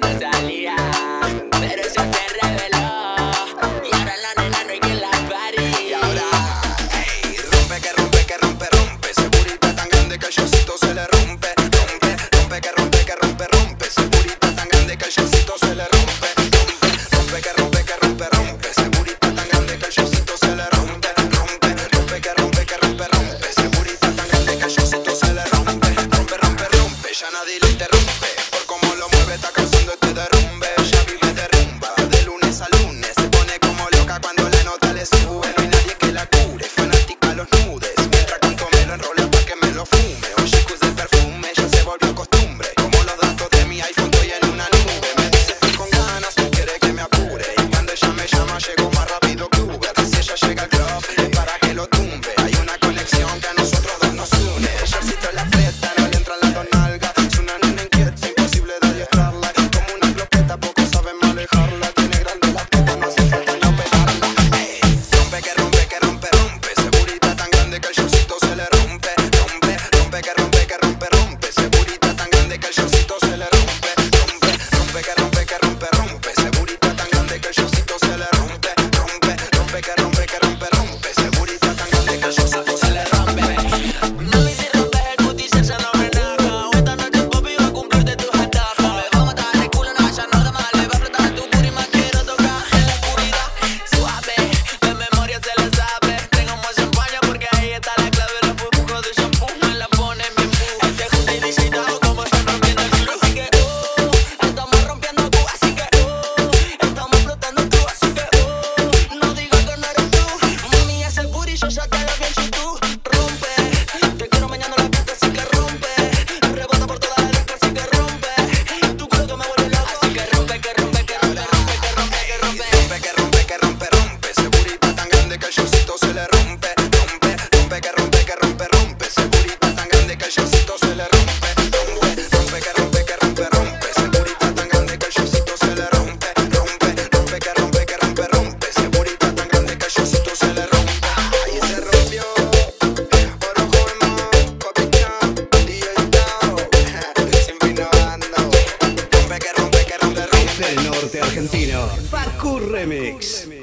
Pero ella se reveló. Y ahora la nena no hay que la. Y ahora, rompe que rompe que rompe, rompe. Ese burita tan grande que el se le rompe. Rompe, rompe que rompe que rompe, rompe. Ese burita tan grande que el se le rompe. Rompe, rompe que rompe que rompe, rompe. Ese burita tan grande que el se le rompe. Rompe, rompe que rompe que rompe, rompe. Ese burita tan grande que el se le rompe. Rompe, rompe, rompe. Ya nadie le interrumpe cómo lo mueve, está causando este derrumbe. Shabby del norte argentino. Facu Remix.